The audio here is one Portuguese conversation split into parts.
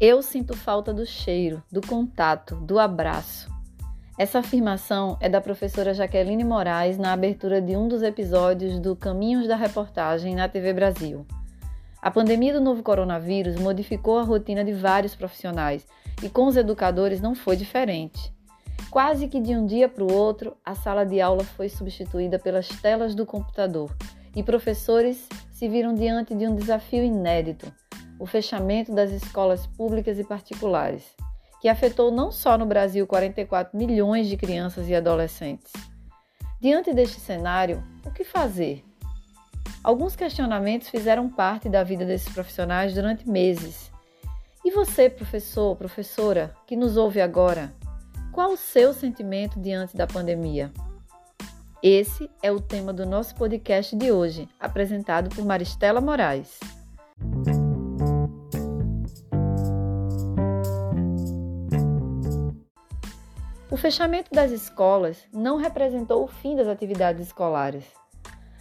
Eu sinto falta do cheiro, do contato, do abraço. Essa afirmação é da professora Jaqueline Moraes na abertura de um dos episódios do Caminhos da Reportagem na TV Brasil. A pandemia do novo coronavírus modificou a rotina de vários profissionais e com os educadores não foi diferente. Quase que de um dia para o outro, a sala de aula foi substituída pelas telas do computador e professores se viram diante de um desafio inédito o fechamento das escolas públicas e particulares, que afetou não só no Brasil 44 milhões de crianças e adolescentes. Diante deste cenário, o que fazer? Alguns questionamentos fizeram parte da vida desses profissionais durante meses. E você, professor, professora, que nos ouve agora, qual o seu sentimento diante da pandemia? Esse é o tema do nosso podcast de hoje, apresentado por Maristela Moraes. O fechamento das escolas não representou o fim das atividades escolares.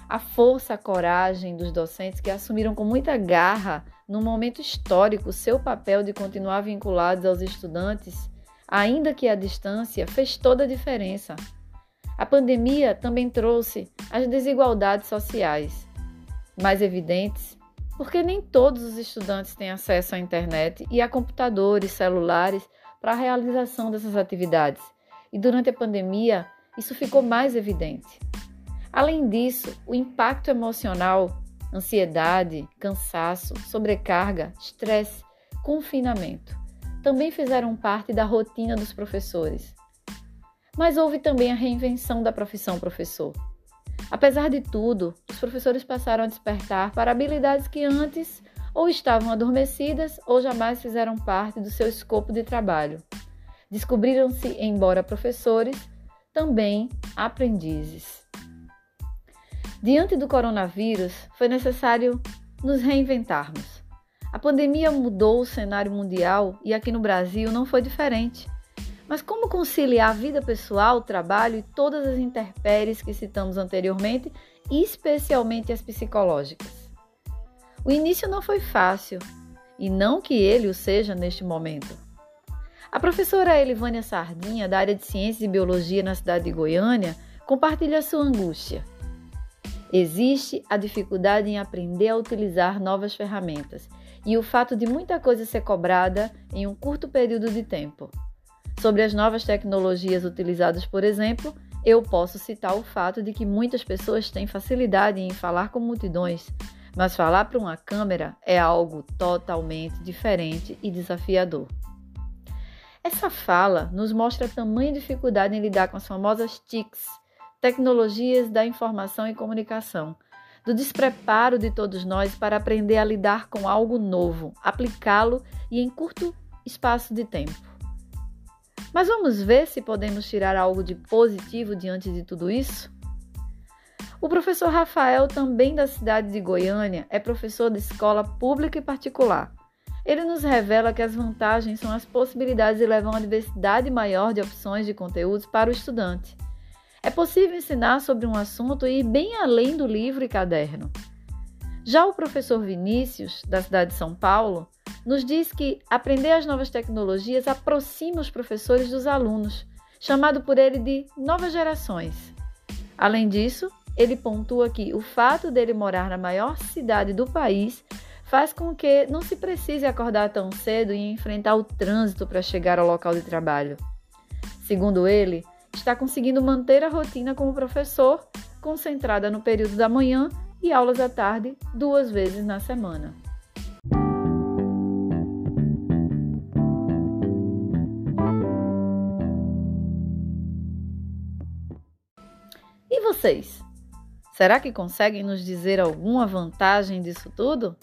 A força, a coragem dos docentes que assumiram com muita garra, num momento histórico, seu papel de continuar vinculados aos estudantes, ainda que à distância, fez toda a diferença. A pandemia também trouxe as desigualdades sociais, mais evidentes, porque nem todos os estudantes têm acesso à internet e a computadores, celulares para a realização dessas atividades e durante a pandemia isso ficou mais evidente. Além disso, o impacto emocional, ansiedade, cansaço, sobrecarga, estresse, confinamento também fizeram parte da rotina dos professores. Mas houve também a reinvenção da profissão professor. Apesar de tudo, os professores passaram a despertar para habilidades que antes ou estavam adormecidas ou jamais fizeram parte do seu escopo de trabalho descobriram-se, embora professores, também aprendizes. Diante do coronavírus, foi necessário nos reinventarmos. A pandemia mudou o cenário mundial e aqui no Brasil não foi diferente. Mas como conciliar a vida pessoal, trabalho e todas as intempéries que citamos anteriormente, especialmente as psicológicas? O início não foi fácil, e não que ele o seja neste momento. A professora Elivânia Sardinha, da área de Ciências e Biologia na cidade de Goiânia, compartilha sua angústia. Existe a dificuldade em aprender a utilizar novas ferramentas e o fato de muita coisa ser cobrada em um curto período de tempo. Sobre as novas tecnologias utilizadas, por exemplo, eu posso citar o fato de que muitas pessoas têm facilidade em falar com multidões, mas falar para uma câmera é algo totalmente diferente e desafiador. Essa fala nos mostra a tamanha dificuldade em lidar com as famosas TICs, tecnologias da informação e comunicação, do despreparo de todos nós para aprender a lidar com algo novo, aplicá-lo e em curto espaço de tempo. Mas vamos ver se podemos tirar algo de positivo diante de tudo isso? O professor Rafael, também da cidade de Goiânia, é professor de escola pública e particular ele nos revela que as vantagens são as possibilidades de levar uma diversidade maior de opções de conteúdos para o estudante. É possível ensinar sobre um assunto e ir bem além do livro e caderno. Já o professor Vinícius, da cidade de São Paulo, nos diz que aprender as novas tecnologias aproxima os professores dos alunos, chamado por ele de novas gerações. Além disso, ele pontua que o fato dele morar na maior cidade do país faz com que não se precise acordar tão cedo e enfrentar o trânsito para chegar ao local de trabalho. Segundo ele, está conseguindo manter a rotina como professor, concentrada no período da manhã e aulas à tarde, duas vezes na semana. E vocês? Será que conseguem nos dizer alguma vantagem disso tudo?